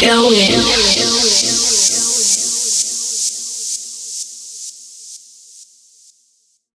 going.